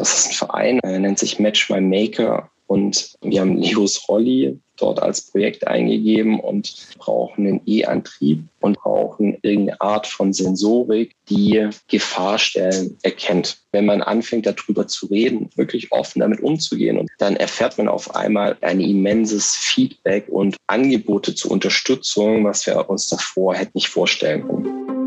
Das ist ein Verein, er nennt sich Match My Maker und wir haben Leos Rolli dort als Projekt eingegeben und brauchen einen E-Antrieb und brauchen irgendeine Art von Sensorik, die Gefahrstellen erkennt. Wenn man anfängt, darüber zu reden, wirklich offen damit umzugehen und dann erfährt man auf einmal ein immenses Feedback und Angebote zur Unterstützung, was wir uns davor hätten nicht vorstellen können.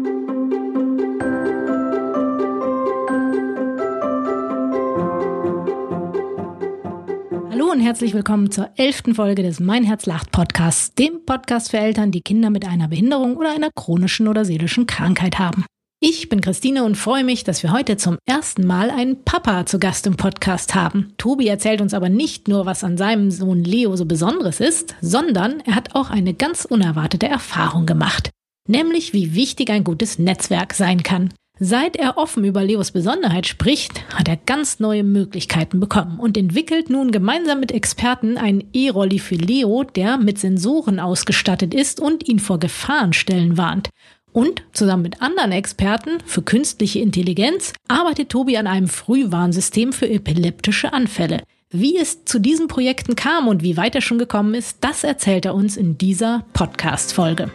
Und herzlich willkommen zur elften Folge des Mein Herz lacht Podcasts, dem Podcast für Eltern, die Kinder mit einer Behinderung oder einer chronischen oder seelischen Krankheit haben. Ich bin Christine und freue mich, dass wir heute zum ersten Mal einen Papa zu Gast im Podcast haben. Tobi erzählt uns aber nicht nur, was an seinem Sohn Leo so Besonderes ist, sondern er hat auch eine ganz unerwartete Erfahrung gemacht. Nämlich, wie wichtig ein gutes Netzwerk sein kann. Seit er offen über Leos Besonderheit spricht, hat er ganz neue Möglichkeiten bekommen und entwickelt nun gemeinsam mit Experten einen E-Rolli für Leo, der mit Sensoren ausgestattet ist und ihn vor Gefahrenstellen warnt. Und zusammen mit anderen Experten für künstliche Intelligenz arbeitet Tobi an einem Frühwarnsystem für epileptische Anfälle. Wie es zu diesen Projekten kam und wie weit er schon gekommen ist, das erzählt er uns in dieser Podcast-Folge.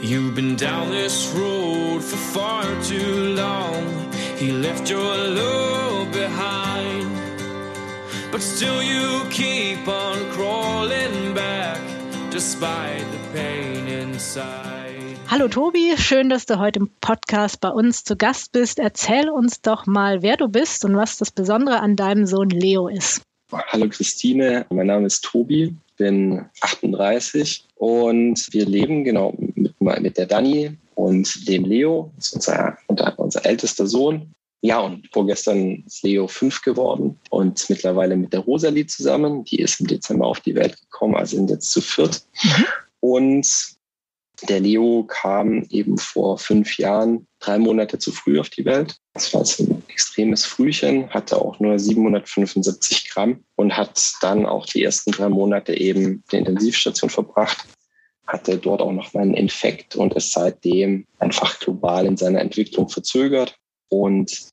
You've been down this road for far too long. He left your love behind. But still you keep on crawling back despite the pain inside. Hallo Tobi, schön, dass du heute im Podcast bei uns zu Gast bist. Erzähl uns doch mal, wer du bist und was das Besondere an deinem Sohn Leo ist. Hallo Christine, mein Name ist Tobi, bin 38 und wir leben genau mit der Dani und dem Leo, das ist unser, unser ältester Sohn. Ja, und vorgestern ist Leo fünf geworden und mittlerweile mit der Rosalie zusammen. Die ist im Dezember auf die Welt gekommen, also sind jetzt zu viert. Und der Leo kam eben vor fünf Jahren, drei Monate zu früh auf die Welt. Das war ein extremes Frühchen, hatte auch nur 775 Gramm und hat dann auch die ersten drei Monate eben die Intensivstation verbracht hatte dort auch noch einen Infekt und ist seitdem einfach global in seiner Entwicklung verzögert und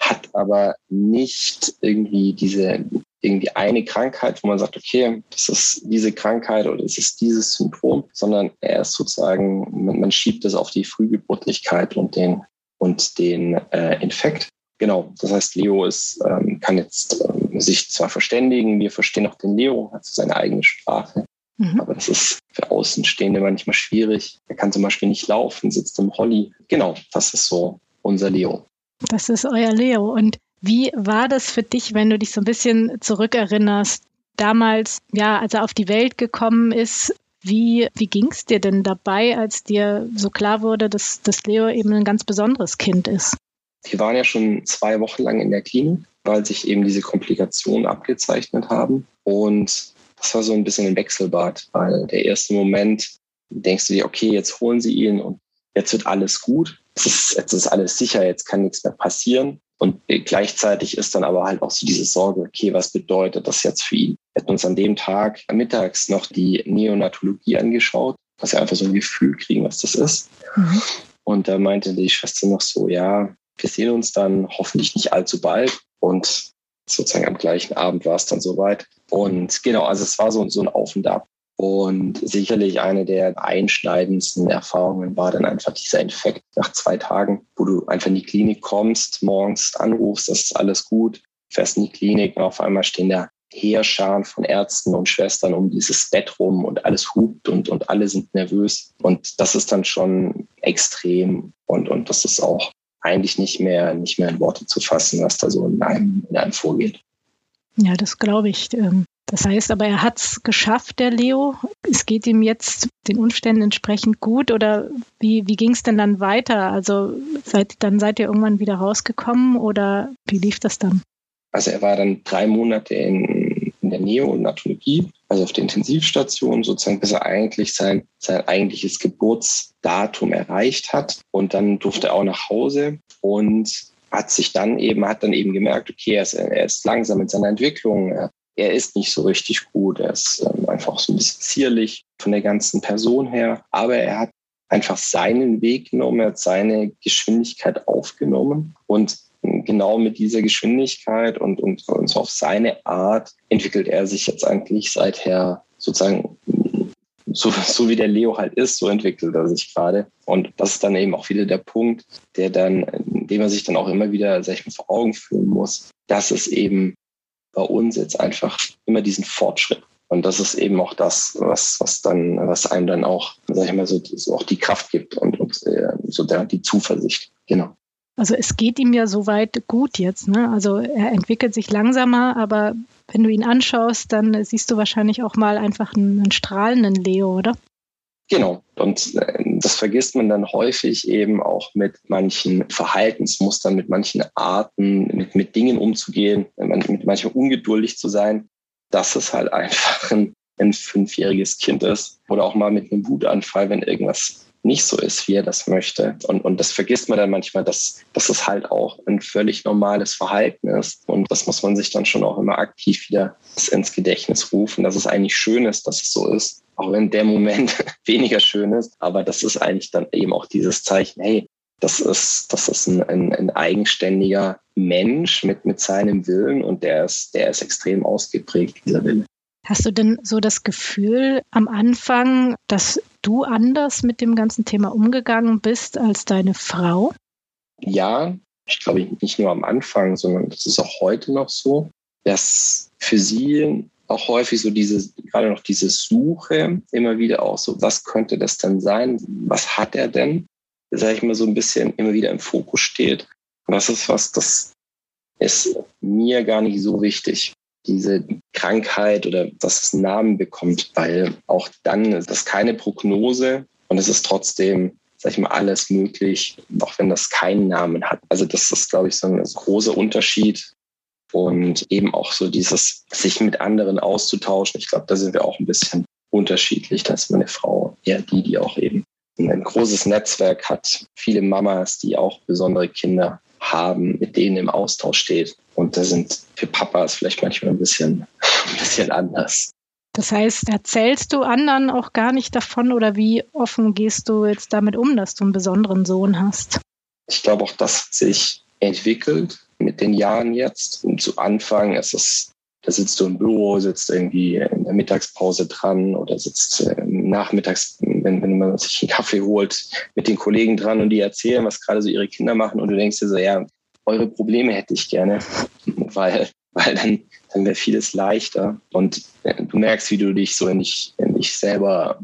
hat aber nicht irgendwie diese irgendwie eine Krankheit, wo man sagt, okay, das ist diese Krankheit oder es ist dieses Syndrom, sondern er ist sozusagen, man, man schiebt es auf die Frühgeburtlichkeit und den und den äh, Infekt. Genau, das heißt, Leo ist, ähm, kann jetzt ähm, sich zwar verständigen, wir verstehen auch den Leo, hat seine eigene Sprache, Mhm. Aber das ist für Außenstehende manchmal schwierig. Er kann zum Beispiel nicht laufen, sitzt im Holly. Genau, das ist so unser Leo. Das ist euer Leo. Und wie war das für dich, wenn du dich so ein bisschen zurückerinnerst? Damals, ja, als er auf die Welt gekommen ist, wie, wie ging es dir denn dabei, als dir so klar wurde, dass, dass Leo eben ein ganz besonderes Kind ist? Wir waren ja schon zwei Wochen lang in der Klinik, weil sich eben diese Komplikationen abgezeichnet haben. Und das war so ein bisschen ein Wechselbad, weil der erste Moment denkst du dir, okay, jetzt holen sie ihn und jetzt wird alles gut. Jetzt ist, jetzt ist alles sicher, jetzt kann nichts mehr passieren. Und gleichzeitig ist dann aber halt auch so diese Sorge, okay, was bedeutet das jetzt für ihn? Wir hatten uns an dem Tag mittags noch die Neonatologie angeschaut, dass wir einfach so ein Gefühl kriegen, was das ist. Mhm. Und da meinte die Schwester noch so, ja, wir sehen uns dann hoffentlich nicht allzu bald. Und sozusagen am gleichen Abend war es dann soweit. Und genau, also es war so, so ein Auf und Ab. Und sicherlich eine der einschneidendsten Erfahrungen war dann einfach dieser Infekt nach zwei Tagen, wo du einfach in die Klinik kommst, morgens anrufst, das ist alles gut, fährst in die Klinik und auf einmal stehen da Heerscharen von Ärzten und Schwestern um dieses Bett rum und alles hupt und, und alle sind nervös. Und das ist dann schon extrem und, und das ist auch eigentlich nicht mehr, nicht mehr in Worte zu fassen, was da so in einem, in einem vorgeht. Ja, das glaube ich. Ähm, das heißt aber, er hat es geschafft, der Leo. Es geht ihm jetzt den Umständen entsprechend gut oder wie, wie ging es denn dann weiter? Also seid, dann seid ihr irgendwann wieder rausgekommen oder wie lief das dann? Also er war dann drei Monate in, in der Neonatologie, also auf der Intensivstation, sozusagen, bis er eigentlich sein, sein eigentliches Geburtsdatum erreicht hat. Und dann durfte er auch nach Hause und hat sich dann eben, hat dann eben gemerkt, okay, er ist, er ist langsam in seiner Entwicklung, er, er ist nicht so richtig gut, er ist ähm, einfach so ein bisschen zierlich von der ganzen Person her, aber er hat einfach seinen Weg genommen, er hat seine Geschwindigkeit aufgenommen. Und genau mit dieser Geschwindigkeit und, und, und so auf seine Art entwickelt er sich jetzt eigentlich seither sozusagen so, so wie der Leo halt ist, so entwickelt er sich gerade. Und das ist dann eben auch wieder der Punkt, der dann, den man sich dann auch immer wieder, sag ich mal, vor Augen führen muss, dass es eben bei uns jetzt einfach immer diesen Fortschritt. Und das ist eben auch das, was, was dann, was einem dann auch, sag ich mal, so, so auch die Kraft gibt und, und äh, so der, die Zuversicht. Genau. Also es geht ihm ja soweit gut jetzt. Ne? Also er entwickelt sich langsamer, aber wenn du ihn anschaust, dann siehst du wahrscheinlich auch mal einfach einen, einen strahlenden Leo, oder? Genau. Und äh, das vergisst man dann häufig eben auch mit manchen Verhaltensmustern, mit manchen Arten, mit, mit Dingen umzugehen, mit manchmal ungeduldig zu sein, dass es halt einfach ein, ein fünfjähriges Kind ist. Oder auch mal mit einem Wutanfall, wenn irgendwas nicht so ist, wie er das möchte. Und, und das vergisst man dann manchmal, dass, dass es halt auch ein völlig normales Verhalten ist. Und das muss man sich dann schon auch immer aktiv wieder ins Gedächtnis rufen, dass es eigentlich schön ist, dass es so ist. Auch wenn der Moment weniger schön ist. Aber das ist eigentlich dann eben auch dieses Zeichen, hey, das ist, das ist ein, ein, ein eigenständiger Mensch mit, mit seinem Willen und der ist, der ist extrem ausgeprägt, dieser Wille. Hast du denn so das Gefühl am Anfang, dass du anders mit dem ganzen Thema umgegangen bist als deine Frau? Ja, ich glaube nicht nur am Anfang, sondern das ist auch heute noch so, dass für sie auch häufig so diese, gerade noch diese Suche immer wieder auch so, was könnte das denn sein? Was hat er denn? Sag ich mal so ein bisschen immer wieder im Fokus steht. Und das ist was, das ist mir gar nicht so wichtig diese Krankheit oder dass es einen Namen bekommt, weil auch dann ist das keine Prognose und es ist trotzdem, sag ich mal, alles möglich, auch wenn das keinen Namen hat. Also das ist, glaube ich, so ein großer Unterschied und eben auch so dieses, sich mit anderen auszutauschen. Ich glaube, da sind wir auch ein bisschen unterschiedlich. Da ist meine Frau eher die, die auch eben ein großes Netzwerk hat, viele Mamas, die auch besondere Kinder haben, mit denen im Austausch steht. Und da sind für Papas vielleicht manchmal ein bisschen, ein bisschen anders. Das heißt, erzählst du anderen auch gar nicht davon oder wie offen gehst du jetzt damit um, dass du einen besonderen Sohn hast? Ich glaube, auch das hat sich entwickelt mit den Jahren jetzt. Und zu Anfang ist es da sitzt du im Büro, sitzt irgendwie in der Mittagspause dran oder sitzt äh, nachmittags, wenn, wenn man sich einen Kaffee holt, mit den Kollegen dran und die erzählen, was gerade so ihre Kinder machen und du denkst dir so, ja, eure Probleme hätte ich gerne, weil, weil dann, dann wäre vieles leichter und äh, du merkst, wie du dich so in dich, in dich selber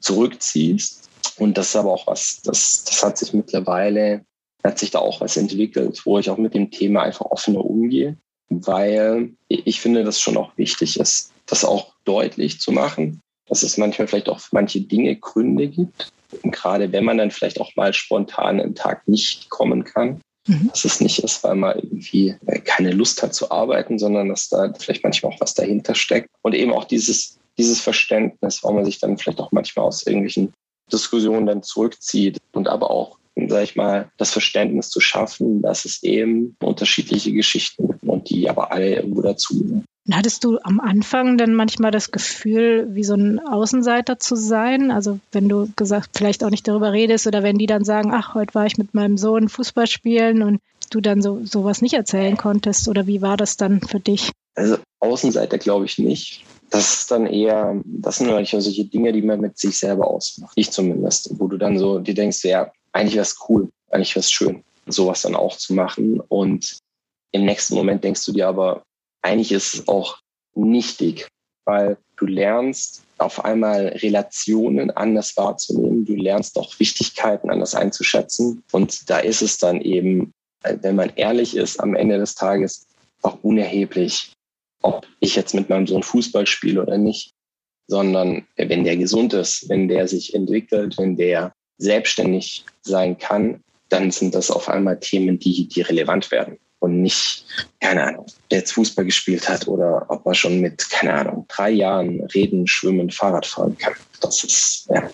zurückziehst und das ist aber auch was, das, das hat sich mittlerweile, hat sich da auch was entwickelt, wo ich auch mit dem Thema einfach offener umgehe weil ich finde, dass schon auch wichtig ist, das auch deutlich zu machen, dass es manchmal vielleicht auch für manche Dinge Gründe gibt. Und gerade wenn man dann vielleicht auch mal spontan einen Tag nicht kommen kann. Dass es nicht ist, weil man irgendwie keine Lust hat zu arbeiten, sondern dass da vielleicht manchmal auch was dahinter steckt. Und eben auch dieses, dieses Verständnis, warum man sich dann vielleicht auch manchmal aus irgendwelchen Diskussionen dann zurückzieht und aber auch sag ich mal, das Verständnis zu schaffen, dass es eben unterschiedliche Geschichten gibt die aber alle irgendwo dazu. Hattest du am Anfang dann manchmal das Gefühl, wie so ein Außenseiter zu sein? Also wenn du gesagt, vielleicht auch nicht darüber redest oder wenn die dann sagen, ach, heute war ich mit meinem Sohn Fußball spielen und du dann so sowas nicht erzählen konntest oder wie war das dann für dich? Also Außenseiter glaube ich nicht. Das ist dann eher, das sind manchmal solche Dinge, die man mit sich selber ausmacht. Ich zumindest, wo du dann so, die denkst, ja, eigentlich wäre es cool, eigentlich wäre es schön, sowas dann auch zu machen. Und im nächsten Moment denkst du dir aber, eigentlich ist es auch nichtig, weil du lernst auf einmal Relationen anders wahrzunehmen. Du lernst auch Wichtigkeiten anders einzuschätzen. Und da ist es dann eben, wenn man ehrlich ist, am Ende des Tages auch unerheblich, ob ich jetzt mit meinem Sohn Fußball spiele oder nicht, sondern wenn der gesund ist, wenn der sich entwickelt, wenn der selbstständig sein kann, dann sind das auf einmal Themen, die, die relevant werden und nicht, keine Ahnung, der jetzt Fußball gespielt hat oder ob er schon mit, keine Ahnung, drei Jahren reden, schwimmen, Fahrrad fahren kann. Das ist, ja,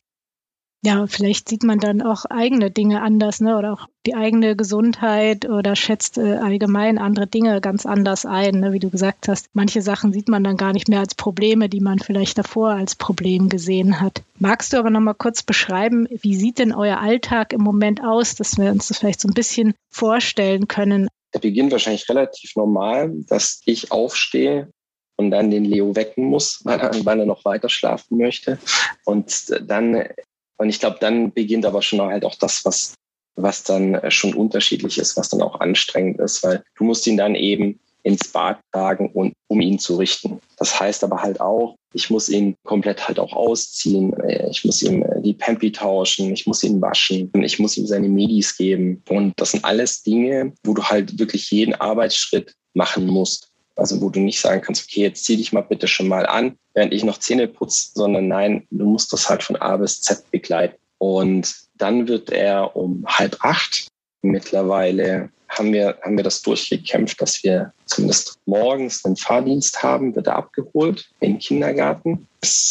ja, vielleicht sieht man dann auch eigene Dinge anders, ne? Oder auch die eigene Gesundheit oder schätzt äh, allgemein andere Dinge ganz anders ein, ne? wie du gesagt hast. Manche Sachen sieht man dann gar nicht mehr als Probleme, die man vielleicht davor als Problem gesehen hat. Magst du aber noch mal kurz beschreiben, wie sieht denn euer Alltag im Moment aus, dass wir uns das vielleicht so ein bisschen vorstellen können? Der beginnt wahrscheinlich relativ normal, dass ich aufstehe und dann den Leo wecken muss, weil er, weil er noch weiter schlafen möchte. Und dann, und ich glaube, dann beginnt aber schon halt auch das, was, was dann schon unterschiedlich ist, was dann auch anstrengend ist, weil du musst ihn dann eben ins Bad tragen und um ihn zu richten. Das heißt aber halt auch, ich muss ihn komplett halt auch ausziehen. Ich muss ihm die Pampi tauschen. Ich muss ihn waschen. Ich muss ihm seine Medis geben. Und das sind alles Dinge, wo du halt wirklich jeden Arbeitsschritt machen musst. Also wo du nicht sagen kannst, okay, jetzt zieh dich mal bitte schon mal an, während ich noch Zähne putze, sondern nein, du musst das halt von A bis Z begleiten. Und dann wird er um halb acht mittlerweile haben wir, haben wir das durchgekämpft, dass wir zumindest morgens einen Fahrdienst haben, wird er abgeholt im Kindergarten,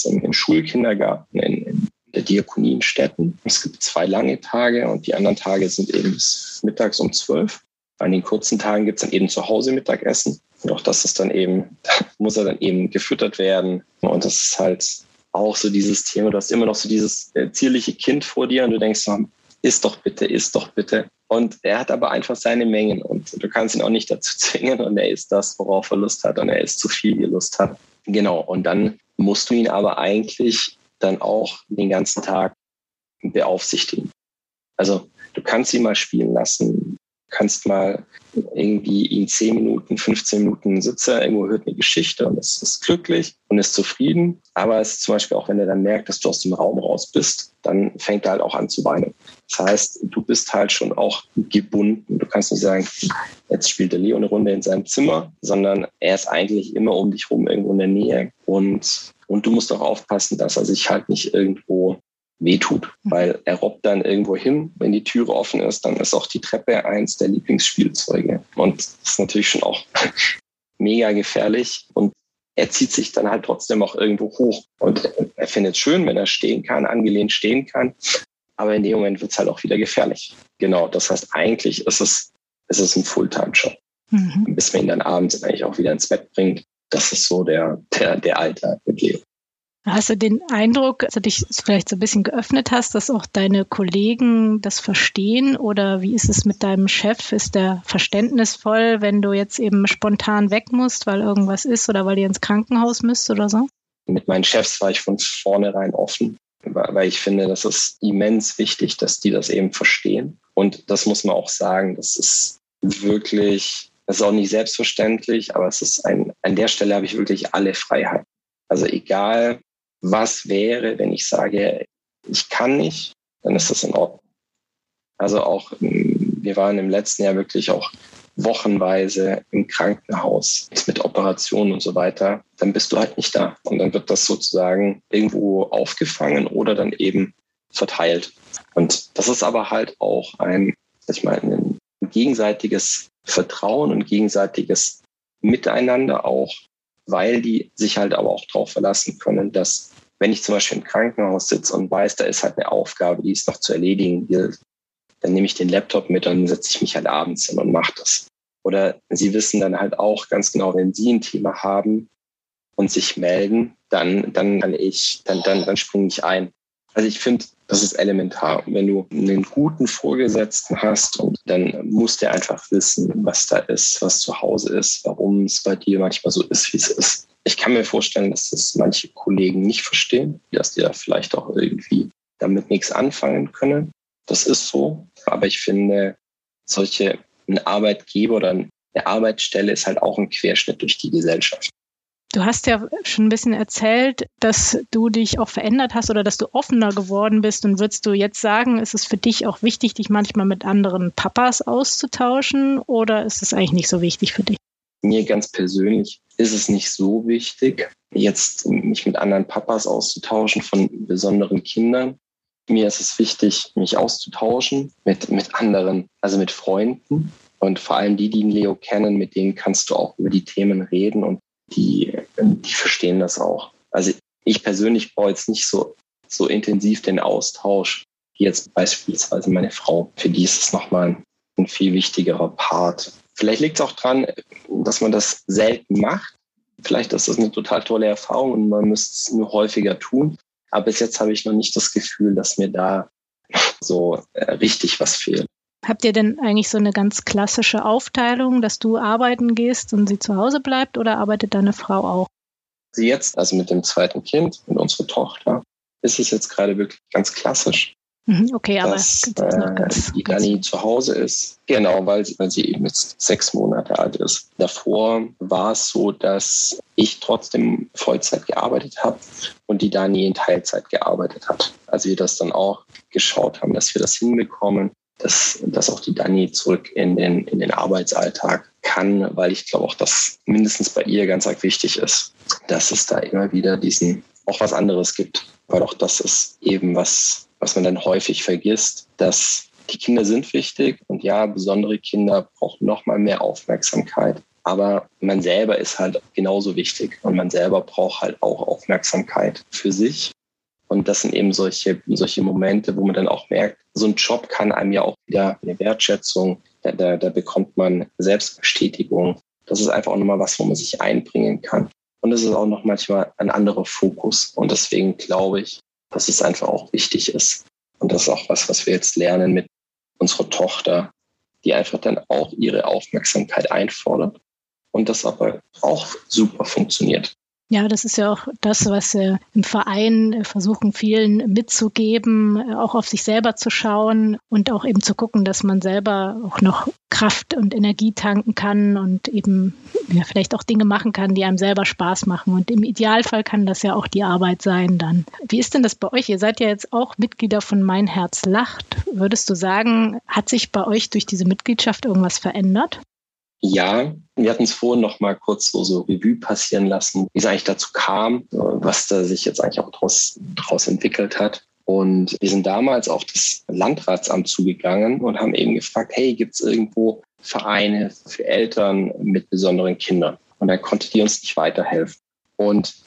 im Schulkindergarten in, in der Diakonie in Städten. Es gibt zwei lange Tage und die anderen Tage sind eben bis mittags um zwölf. An den kurzen Tagen gibt es dann eben zu Hause Mittagessen. Und auch das ist dann eben, muss er dann eben gefüttert werden. Und das ist halt auch so dieses Thema, du hast immer noch so dieses äh, zierliche Kind vor dir und du denkst, isst doch bitte, isst doch bitte. Und er hat aber einfach seine Mengen und du kannst ihn auch nicht dazu zwingen und er isst das, worauf er Lust hat und er isst zu viel, wie er Lust hat. Genau. Und dann musst du ihn aber eigentlich dann auch den ganzen Tag beaufsichtigen. Also du kannst ihn mal spielen lassen, kannst mal irgendwie ihn 10 Minuten, 15 Minuten sitze, irgendwo hört eine Geschichte und ist, ist glücklich und ist zufrieden. Aber es ist zum Beispiel auch, wenn er dann merkt, dass du aus dem Raum raus bist, dann fängt er halt auch an zu weinen. Das heißt, du bist halt schon auch gebunden. Du kannst nicht sagen, jetzt spielt der Leo eine Runde in seinem Zimmer, sondern er ist eigentlich immer um dich rum irgendwo in der Nähe. Und, und du musst auch aufpassen, dass er sich halt nicht irgendwo wehtut, mhm. weil er robbt dann irgendwo hin. Wenn die Türe offen ist, dann ist auch die Treppe eins der Lieblingsspielzeuge. Und das ist natürlich schon auch mega gefährlich. Und er zieht sich dann halt trotzdem auch irgendwo hoch. Und er findet es schön, wenn er stehen kann, angelehnt stehen kann. Aber in dem Moment wird es halt auch wieder gefährlich. Genau, das heißt, eigentlich ist es, ist es ein Fulltime-Job. Mhm. Bis man ihn dann abends eigentlich auch wieder ins Bett bringt. Das ist so der, der, der Alltag mit Leo. Hast du den Eindruck, dass du dich vielleicht so ein bisschen geöffnet hast, dass auch deine Kollegen das verstehen? Oder wie ist es mit deinem Chef? Ist der verständnisvoll, wenn du jetzt eben spontan weg musst, weil irgendwas ist oder weil ihr ins Krankenhaus müsst oder so? Mit meinen Chefs war ich von vornherein offen, weil ich finde, das ist immens wichtig, dass die das eben verstehen. Und das muss man auch sagen, das ist wirklich, das ist auch nicht selbstverständlich, aber es ist ein, an der Stelle habe ich wirklich alle Freiheit. Also egal, was wäre, wenn ich sage, ich kann nicht, dann ist das in Ordnung. Also auch, ähm, wir waren im letzten Jahr wirklich auch wochenweise im Krankenhaus mit Operationen und so weiter, dann bist du halt nicht da. Und dann wird das sozusagen irgendwo aufgefangen oder dann eben verteilt. Und das ist aber halt auch ein, ich meine, ein gegenseitiges Vertrauen und gegenseitiges Miteinander auch, weil die sich halt aber auch darauf verlassen können, dass wenn ich zum Beispiel im Krankenhaus sitze und weiß, da ist halt eine Aufgabe, die es noch zu erledigen dann nehme ich den Laptop mit und setze ich mich halt abends hin und mache das. Oder sie wissen dann halt auch ganz genau, wenn sie ein Thema haben und sich melden, dann, dann kann ich, dann, dann, dann springe ich ein. Also ich finde, das ist elementar. wenn du einen guten Vorgesetzten hast, und dann muss der einfach wissen, was da ist, was zu Hause ist, warum es bei dir manchmal so ist, wie es ist. Ich kann mir vorstellen, dass das manche Kollegen nicht verstehen, dass die da vielleicht auch irgendwie damit nichts anfangen können. Das ist so. Aber ich finde, solche ein Arbeitgeber oder eine Arbeitsstelle ist halt auch ein Querschnitt durch die Gesellschaft. Du hast ja schon ein bisschen erzählt, dass du dich auch verändert hast oder dass du offener geworden bist. Und würdest du jetzt sagen, ist es für dich auch wichtig, dich manchmal mit anderen Papas auszutauschen oder ist es eigentlich nicht so wichtig für dich? Mir ganz persönlich ist es nicht so wichtig, jetzt mich mit anderen Papas auszutauschen von besonderen Kindern. Mir ist es wichtig, mich auszutauschen mit, mit anderen, also mit Freunden. Und vor allem die, die Leo kennen, mit denen kannst du auch über die Themen reden und die, die verstehen das auch. Also ich persönlich brauche jetzt nicht so, so intensiv den Austausch wie jetzt beispielsweise meine Frau. Für die ist es nochmal ein, ein viel wichtigerer Part. Vielleicht liegt es auch dran, dass man das selten macht. Vielleicht ist das eine total tolle Erfahrung und man müsste es nur häufiger tun. Aber bis jetzt habe ich noch nicht das Gefühl, dass mir da so äh, richtig was fehlt. Habt ihr denn eigentlich so eine ganz klassische Aufteilung, dass du arbeiten gehst und sie zu Hause bleibt oder arbeitet deine Frau auch? Sie jetzt, also mit dem zweiten Kind, mit unserer Tochter, ist es jetzt gerade wirklich ganz klassisch. Mhm, okay, aber dass, äh, die Dani zu Hause ist. Genau, weil, weil sie eben jetzt sechs Monate alt ist. Davor war es so, dass ich trotzdem Vollzeit gearbeitet habe und die Dani in Teilzeit gearbeitet hat. Also wir das dann auch geschaut haben, dass wir das hinbekommen, dass, dass auch die Dani zurück in den, in den Arbeitsalltag kann, weil ich glaube auch, dass mindestens bei ihr ganz arg wichtig ist, dass es da immer wieder diesen, auch was anderes gibt. Weil auch das ist eben was, was man dann häufig vergisst, dass die Kinder sind wichtig und ja, besondere Kinder brauchen noch mal mehr Aufmerksamkeit. Aber man selber ist halt genauso wichtig und man selber braucht halt auch Aufmerksamkeit für sich. Und das sind eben solche, solche Momente, wo man dann auch merkt, so ein Job kann einem ja auch wieder eine Wertschätzung, da, da, da bekommt man Selbstbestätigung. Das ist einfach auch nochmal was, wo man sich einbringen kann. Und es ist auch noch manchmal ein anderer Fokus. Und deswegen glaube ich, dass es einfach auch wichtig ist. Und das ist auch was, was wir jetzt lernen mit unserer Tochter, die einfach dann auch ihre Aufmerksamkeit einfordert und das aber auch super funktioniert. Ja, das ist ja auch das, was wir im Verein versuchen, vielen mitzugeben, auch auf sich selber zu schauen und auch eben zu gucken, dass man selber auch noch Kraft und Energie tanken kann und eben ja, vielleicht auch Dinge machen kann, die einem selber Spaß machen. Und im Idealfall kann das ja auch die Arbeit sein dann. Wie ist denn das bei euch? Ihr seid ja jetzt auch Mitglieder von Mein Herz lacht. Würdest du sagen, hat sich bei euch durch diese Mitgliedschaft irgendwas verändert? Ja, wir hatten es vorhin noch mal kurz so, so Revue passieren lassen, wie es eigentlich dazu kam, was da sich jetzt eigentlich auch daraus draus entwickelt hat. Und wir sind damals auf das Landratsamt zugegangen und haben eben gefragt, hey, gibt es irgendwo Vereine für Eltern mit besonderen Kindern? Und da konnte die uns nicht weiterhelfen. Und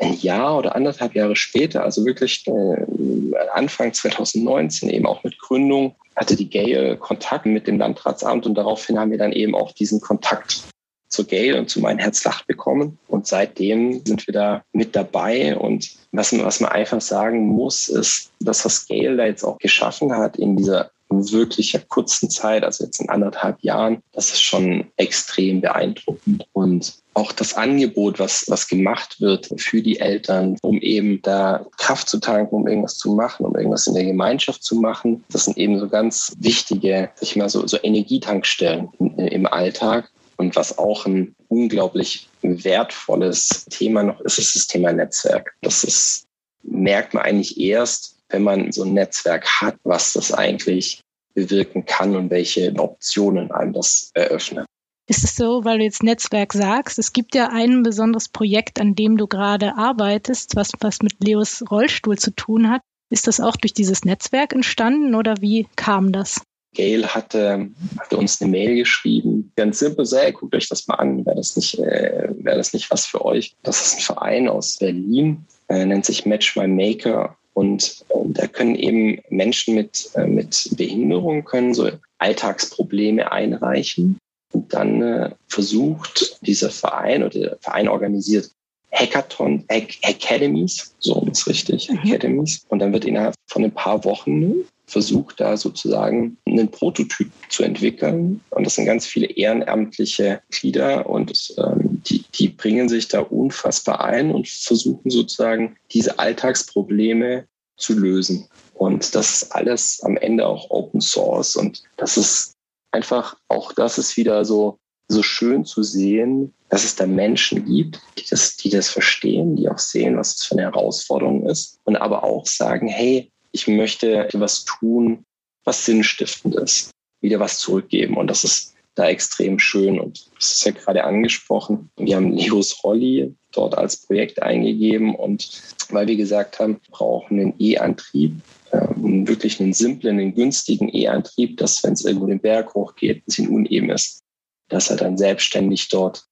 ein Jahr oder anderthalb Jahre später, also wirklich äh, Anfang 2019, eben auch mit Gründung, hatte die Gail Kontakt mit dem Landratsamt und daraufhin haben wir dann eben auch diesen Kontakt zur Gail und zu Mein Herz lacht bekommen. Und seitdem sind wir da mit dabei. Und was man, was man einfach sagen muss, ist, dass was Gail da jetzt auch geschaffen hat in dieser wirklich kurzen Zeit, also jetzt in anderthalb Jahren, das ist schon extrem beeindruckend. Und auch das Angebot, was, was gemacht wird für die Eltern, um eben da Kraft zu tanken, um irgendwas zu machen, um irgendwas in der Gemeinschaft zu machen, das sind eben so ganz wichtige, sag ich mal, so, so Energietankstellen im Alltag. Und was auch ein unglaublich wertvolles Thema noch ist, ist das Thema Netzwerk. Das ist, merkt man eigentlich erst, wenn man so ein Netzwerk hat, was das eigentlich bewirken kann und welche Optionen einem das eröffnet. Ist es so, weil du jetzt Netzwerk sagst, es gibt ja ein besonderes Projekt, an dem du gerade arbeitest, was, was mit Leos Rollstuhl zu tun hat. Ist das auch durch dieses Netzwerk entstanden oder wie kam das? Gail hatte, hatte uns eine Mail geschrieben, ganz simpel, so, hey, guckt euch das mal an, wäre das, nicht, äh, wäre das nicht was für euch? Das ist ein Verein aus Berlin, äh, nennt sich Match My Maker und äh, da können eben Menschen mit, äh, mit Behinderung können so Alltagsprobleme einreichen. Und dann äh, versucht dieser Verein oder der Verein organisiert Hackathon, Hack Academies, so ist richtig, mhm. Academies. Und dann wird innerhalb von ein paar Wochen versucht, da sozusagen einen Prototyp zu entwickeln. Und das sind ganz viele ehrenamtliche Glieder und ähm, die, die bringen sich da unfassbar ein und versuchen sozusagen diese Alltagsprobleme zu lösen. Und das ist alles am Ende auch Open Source. Und das ist einfach, auch das ist wieder so, so schön zu sehen, dass es da Menschen gibt, die das, die das verstehen, die auch sehen, was es für eine Herausforderung ist und aber auch sagen, hey, ich möchte was tun, was sinnstiftend ist, wieder was zurückgeben. Und das ist da extrem schön. Und das ist ja gerade angesprochen. Wir haben Leos Rolli dort als Projekt eingegeben und weil wir gesagt haben, wir brauchen einen E-Antrieb, ähm, wirklich einen simplen, einen günstigen E-Antrieb, dass wenn es irgendwo den Berg hochgeht, ein bisschen uneben ist, dass er dann selbstständig dort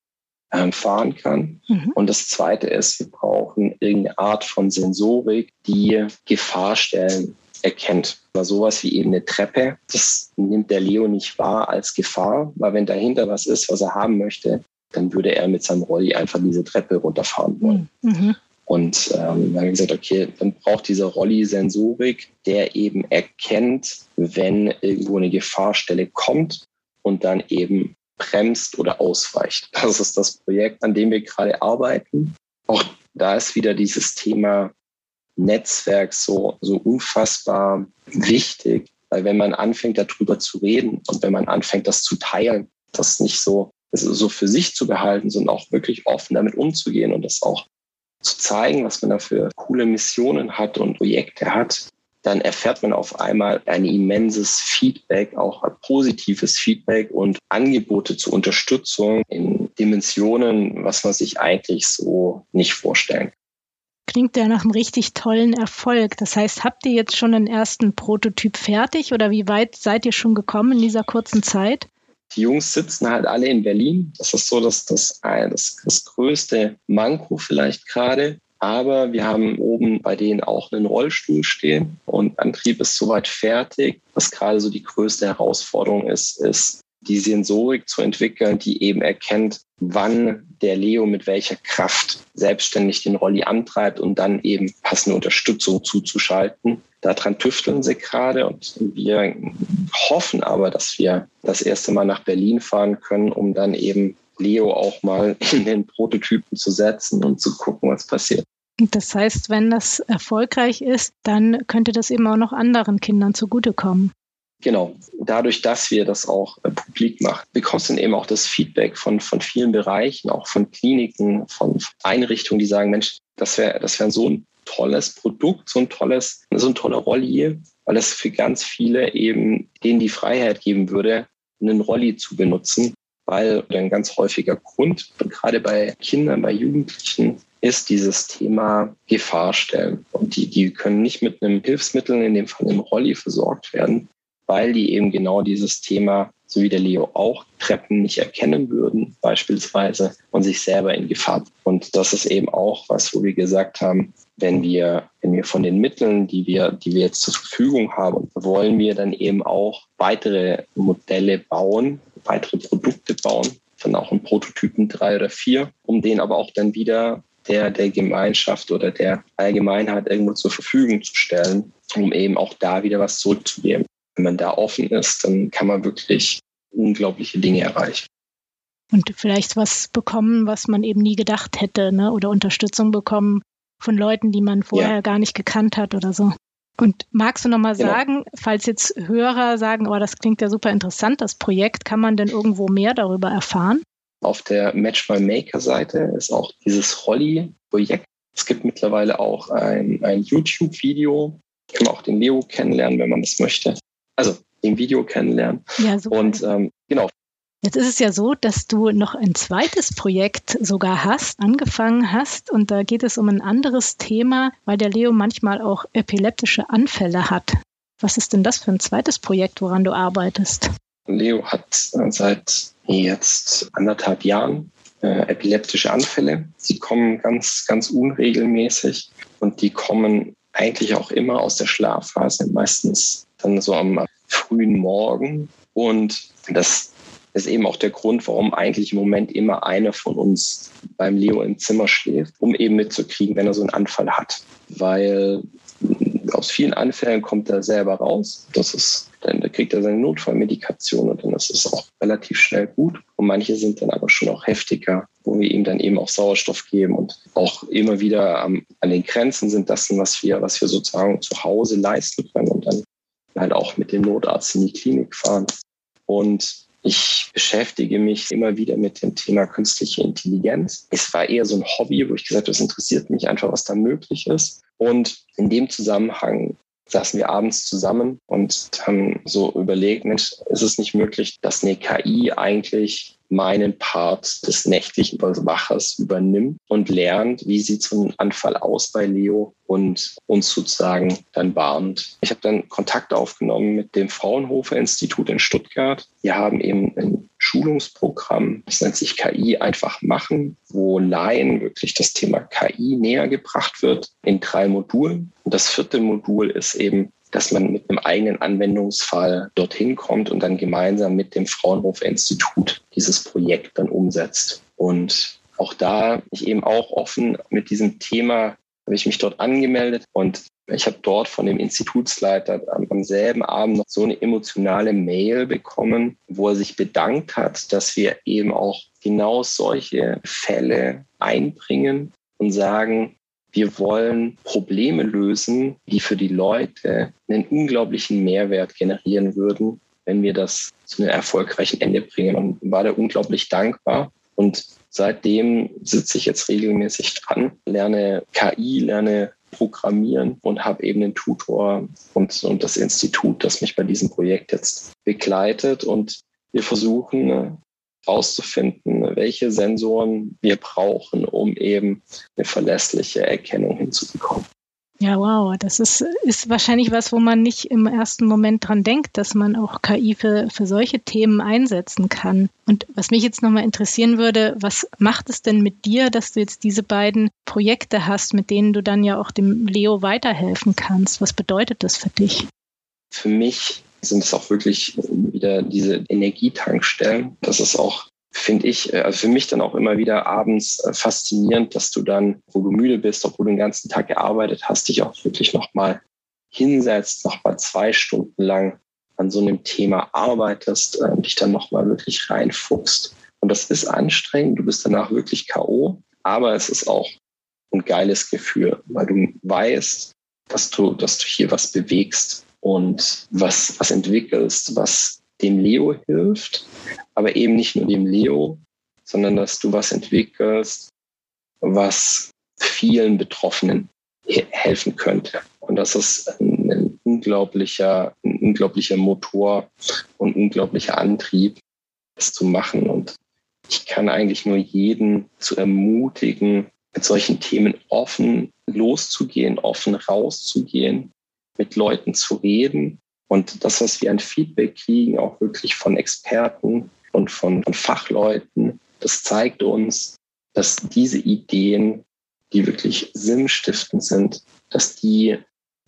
ähm, fahren kann. Mhm. Und das Zweite ist, wir brauchen irgendeine Art von Sensorik, die Gefahrstellen erkennt. Aber sowas wie eben eine Treppe, das nimmt der Leo nicht wahr als Gefahr, weil wenn dahinter was ist, was er haben möchte, dann würde er mit seinem Rolli einfach diese Treppe runterfahren wollen. Mhm. Und ähm, dann haben wir gesagt, okay, dann braucht dieser Rolli Sensorik, der eben erkennt, wenn irgendwo eine Gefahrstelle kommt und dann eben bremst oder ausweicht. Das ist das Projekt, an dem wir gerade arbeiten. Auch da ist wieder dieses Thema Netzwerk so, so unfassbar wichtig, weil wenn man anfängt, darüber zu reden und wenn man anfängt, das zu teilen, das nicht so, das so für sich zu behalten, sondern auch wirklich offen damit umzugehen und das auch zu zeigen, was man da für coole Missionen hat und Projekte hat, dann erfährt man auf einmal ein immenses Feedback, auch ein positives Feedback und Angebote zur Unterstützung in Dimensionen, was man sich eigentlich so nicht vorstellen kann. Klingt ja nach einem richtig tollen Erfolg. Das heißt, habt ihr jetzt schon einen ersten Prototyp fertig oder wie weit seid ihr schon gekommen in dieser kurzen Zeit? Die Jungs sitzen halt alle in Berlin. Das ist so das, das, das, das größte Manko vielleicht gerade. Aber wir haben oben bei denen auch einen Rollstuhl stehen und Antrieb ist soweit fertig. Was gerade so die größte Herausforderung ist, ist die Sensorik zu entwickeln, die eben erkennt, wann der Leo mit welcher Kraft selbstständig den Rolli antreibt und dann eben passende Unterstützung zuzuschalten. Daran tüfteln sie gerade und wir hoffen aber, dass wir das erste Mal nach Berlin fahren können, um dann eben Leo auch mal in den Prototypen zu setzen und zu gucken, was passiert. Das heißt, wenn das erfolgreich ist, dann könnte das eben auch noch anderen Kindern zugutekommen. Genau. Dadurch, dass wir das auch äh, publik machen, bekommst du dann eben auch das Feedback von, von vielen Bereichen, auch von Kliniken, von Einrichtungen, die sagen, Mensch, das wäre das wär so ein tolles Produkt, so ein tolles, so ein toller Rolli, weil es für ganz viele eben denen die Freiheit geben würde, einen Rolli zu benutzen, weil ein ganz häufiger Grund, gerade bei Kindern, bei Jugendlichen, ist dieses Thema Gefahr stellen. Und die, die können nicht mit einem Hilfsmittel, in dem Fall einem Rolli, versorgt werden, weil die eben genau dieses Thema, so wie der Leo auch, Treppen nicht erkennen würden, beispielsweise, und sich selber in Gefahr. Und das ist eben auch was, wo wir gesagt haben, wenn wir, wenn wir von den Mitteln, die wir, die wir jetzt zur Verfügung haben, wollen wir dann eben auch weitere Modelle bauen, weitere Produkte bauen, dann auch in Prototypen drei oder vier, um den aber auch dann wieder der, der Gemeinschaft oder der Allgemeinheit irgendwo zur Verfügung zu stellen, um eben auch da wieder was zurückzugeben. Wenn man da offen ist, dann kann man wirklich unglaubliche Dinge erreichen. Und vielleicht was bekommen, was man eben nie gedacht hätte, ne? oder Unterstützung bekommen von Leuten, die man vorher ja. gar nicht gekannt hat oder so. Und magst du nochmal genau. sagen, falls jetzt Hörer sagen, oh, das klingt ja super interessant, das Projekt, kann man denn irgendwo mehr darüber erfahren? Auf der Match My Maker Seite ist auch dieses Rolli-Projekt. Es gibt mittlerweile auch ein, ein YouTube-Video. Kann man auch den Leo kennenlernen, wenn man das möchte. Also im Video kennenlernen. Ja, super. Und ähm, genau, Jetzt ist es ja so, dass du noch ein zweites Projekt sogar hast, angefangen hast. Und da geht es um ein anderes Thema, weil der Leo manchmal auch epileptische Anfälle hat. Was ist denn das für ein zweites Projekt, woran du arbeitest? Leo hat äh, seit jetzt anderthalb Jahren äh, epileptische Anfälle. Sie kommen ganz, ganz unregelmäßig und die kommen eigentlich auch immer aus der Schlafphase, meistens dann so am frühen Morgen. Und das ist eben auch der Grund, warum eigentlich im Moment immer einer von uns beim Leo im Zimmer schläft, um eben mitzukriegen, wenn er so einen Anfall hat. Weil aus vielen Anfällen kommt er selber raus. Das ist, dann kriegt er seine Notfallmedikation und dann ist es auch relativ schnell gut. Und manche sind dann aber schon auch heftiger, wo wir ihm dann eben auch Sauerstoff geben und auch immer wieder am, an den Grenzen sind das, was wir, was wir sozusagen zu Hause leisten können und dann halt auch mit dem Notarzt in die Klinik fahren. Und ich beschäftige mich immer wieder mit dem Thema künstliche Intelligenz. Es war eher so ein Hobby, wo ich gesagt habe, es interessiert mich einfach, was da möglich ist. Und in dem Zusammenhang saßen wir abends zusammen und haben so überlegt, Mensch, ist es nicht möglich, dass eine KI eigentlich meinen Part des nächtlichen Wachers übernimmt und lernt, wie sieht so ein Anfall aus bei Leo und uns sozusagen dann warnt. Ich habe dann Kontakt aufgenommen mit dem Fraunhofer Institut in Stuttgart. Wir haben eben ein Schulungsprogramm, das nennt sich KI einfach machen, wo Laien wirklich das Thema KI näher gebracht wird in drei Modulen. Und das vierte Modul ist eben dass man mit einem eigenen Anwendungsfall dorthin kommt und dann gemeinsam mit dem Fraunhofer Institut dieses Projekt dann umsetzt. Und auch da ich eben auch offen mit diesem Thema habe ich mich dort angemeldet und ich habe dort von dem Institutsleiter am, am, selben Abend noch so eine emotionale Mail bekommen, wo er sich bedankt hat, dass wir eben auch genau solche Fälle einbringen und sagen, wir wollen Probleme lösen, die für die Leute einen unglaublichen Mehrwert generieren würden, wenn wir das zu einem erfolgreichen Ende bringen. Und war da unglaublich dankbar. Und seitdem sitze ich jetzt regelmäßig dran, lerne KI, lerne Programmieren und habe eben den Tutor und, und das Institut, das mich bei diesem Projekt jetzt begleitet. Und wir versuchen herauszufinden, welche Sensoren wir brauchen, um eben eine verlässliche Erkennung hinzubekommen. Ja, wow, das ist, ist wahrscheinlich was, wo man nicht im ersten Moment dran denkt, dass man auch KI für, für solche Themen einsetzen kann. Und was mich jetzt nochmal interessieren würde, was macht es denn mit dir, dass du jetzt diese beiden Projekte hast, mit denen du dann ja auch dem Leo weiterhelfen kannst? Was bedeutet das für dich? Für mich sind es auch wirklich wieder diese Energietankstellen. Das ist auch, finde ich, äh, also für mich dann auch immer wieder abends äh, faszinierend, dass du dann, wo du müde bist, obwohl du den ganzen Tag gearbeitet hast, dich auch wirklich nochmal hinsetzt, nochmal zwei Stunden lang an so einem Thema arbeitest äh, und dich dann nochmal wirklich reinfuchst. Und das ist anstrengend, du bist danach wirklich K.O., aber es ist auch ein geiles Gefühl, weil du weißt, dass du, dass du hier was bewegst und was, was entwickelst, was dem Leo hilft, aber eben nicht nur dem Leo, sondern dass du was entwickelst, was vielen Betroffenen helfen könnte. Und das ist ein, unglaublicher, ein unglaublicher Motor und unglaublicher Antrieb, das zu machen. Und ich kann eigentlich nur jeden zu ermutigen, mit solchen Themen offen loszugehen, offen rauszugehen mit Leuten zu reden und das, was wir an Feedback kriegen, auch wirklich von Experten und von, von Fachleuten, das zeigt uns, dass diese Ideen, die wirklich sinnstiftend sind, dass die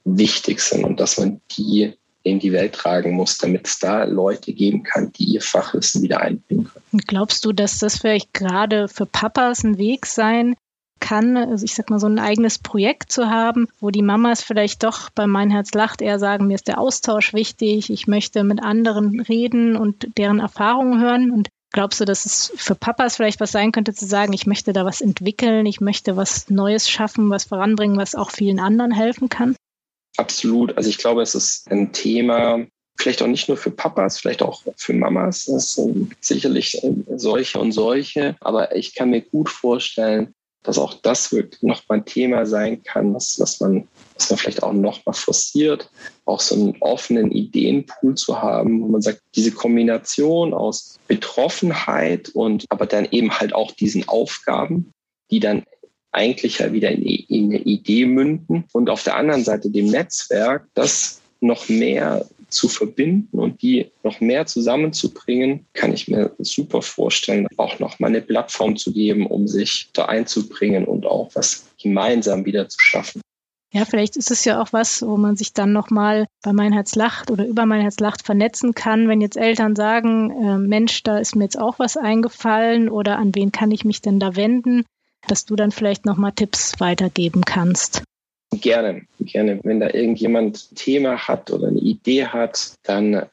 wichtig sind und dass man die in die Welt tragen muss, damit es da Leute geben kann, die ihr Fachwissen wieder einbringen können. Glaubst du, dass das vielleicht gerade für Papas ein Weg sein kann, also ich sag mal, so ein eigenes Projekt zu haben, wo die Mamas vielleicht doch bei Mein Herz lacht eher sagen, mir ist der Austausch wichtig, ich möchte mit anderen reden und deren Erfahrungen hören. Und glaubst du, dass es für Papas vielleicht was sein könnte, zu sagen, ich möchte da was entwickeln, ich möchte was Neues schaffen, was voranbringen, was auch vielen anderen helfen kann? Absolut. Also ich glaube, es ist ein Thema, vielleicht auch nicht nur für Papas, vielleicht auch für Mamas. Das sind sicherlich solche und solche. Aber ich kann mir gut vorstellen, dass auch das wirklich noch mal ein Thema sein kann, was, was, man, was man vielleicht auch noch mal forciert, auch so einen offenen Ideenpool zu haben, wo man sagt, diese Kombination aus Betroffenheit und aber dann eben halt auch diesen Aufgaben, die dann eigentlich ja wieder in, in eine Idee münden und auf der anderen Seite dem Netzwerk, das noch mehr zu verbinden und die noch mehr zusammenzubringen, kann ich mir super vorstellen, auch noch mal eine Plattform zu geben, um sich da einzubringen und auch was gemeinsam wieder zu schaffen. Ja, vielleicht ist es ja auch was, wo man sich dann nochmal bei Mein Herz lacht oder über Mein Herz lacht vernetzen kann, wenn jetzt Eltern sagen, äh, Mensch, da ist mir jetzt auch was eingefallen oder an wen kann ich mich denn da wenden, dass du dann vielleicht nochmal Tipps weitergeben kannst. Gerne, gerne. Wenn da irgendjemand ein Thema hat oder eine Idee hat, dann, dann,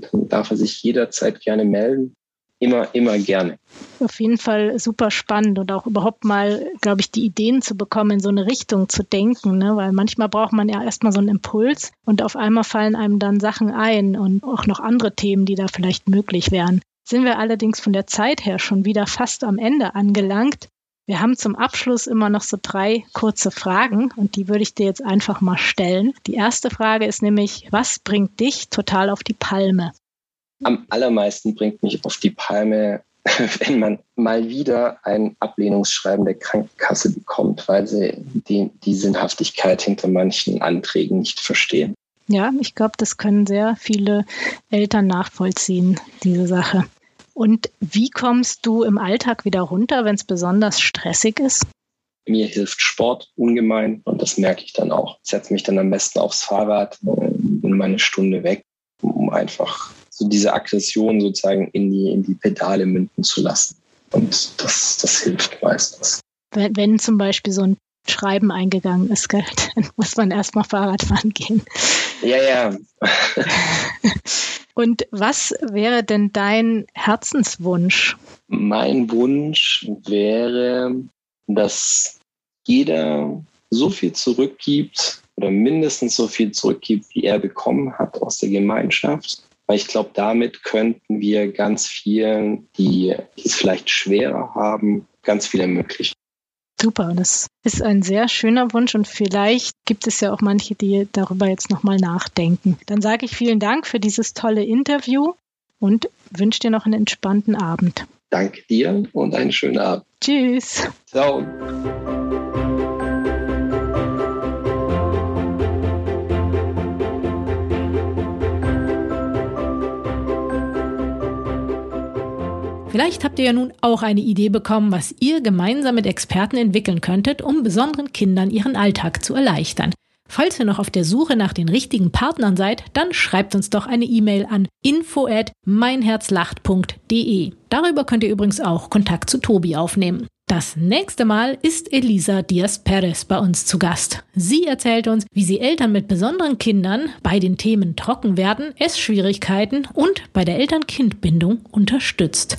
dann darf er sich jederzeit gerne melden. Immer, immer gerne. Auf jeden Fall super spannend und auch überhaupt mal, glaube ich, die Ideen zu bekommen, in so eine Richtung zu denken, ne? weil manchmal braucht man ja erstmal so einen Impuls und auf einmal fallen einem dann Sachen ein und auch noch andere Themen, die da vielleicht möglich wären. Sind wir allerdings von der Zeit her schon wieder fast am Ende angelangt. Wir haben zum Abschluss immer noch so drei kurze Fragen und die würde ich dir jetzt einfach mal stellen. Die erste Frage ist nämlich, was bringt dich total auf die Palme? Am allermeisten bringt mich auf die Palme, wenn man mal wieder ein Ablehnungsschreiben der Krankenkasse bekommt, weil sie die, die Sinnhaftigkeit hinter manchen Anträgen nicht verstehen. Ja, ich glaube, das können sehr viele Eltern nachvollziehen, diese Sache. Und wie kommst du im Alltag wieder runter, wenn es besonders stressig ist? Mir hilft Sport ungemein und das merke ich dann auch. Ich setze mich dann am besten aufs Fahrrad, bin meine Stunde weg, um einfach so diese Aggression sozusagen in die, in die Pedale münden zu lassen. Und das, das hilft meistens. Wenn, wenn zum Beispiel so ein Schreiben eingegangen ist, dann muss man erstmal Fahrrad fahren gehen. Ja, ja. Und was wäre denn dein Herzenswunsch? Mein Wunsch wäre, dass jeder so viel zurückgibt oder mindestens so viel zurückgibt, wie er bekommen hat aus der Gemeinschaft. Weil ich glaube, damit könnten wir ganz vielen, die es vielleicht schwerer haben, ganz viel ermöglichen. Super, das ist ein sehr schöner Wunsch und vielleicht gibt es ja auch manche, die darüber jetzt nochmal nachdenken. Dann sage ich vielen Dank für dieses tolle Interview und wünsche dir noch einen entspannten Abend. Danke dir und einen schönen Abend. Tschüss. Ciao. Vielleicht habt ihr ja nun auch eine Idee bekommen, was ihr gemeinsam mit Experten entwickeln könntet, um besonderen Kindern ihren Alltag zu erleichtern. Falls ihr noch auf der Suche nach den richtigen Partnern seid, dann schreibt uns doch eine E-Mail an info at meinherzlacht.de. Darüber könnt ihr übrigens auch Kontakt zu Tobi aufnehmen. Das nächste Mal ist Elisa Diaz Perez bei uns zu Gast. Sie erzählt uns, wie sie Eltern mit besonderen Kindern bei den Themen Trockenwerden, Essschwierigkeiten und bei der Eltern-Kind-Bindung unterstützt.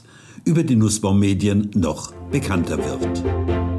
über die Nussbaum Medien noch bekannter wird.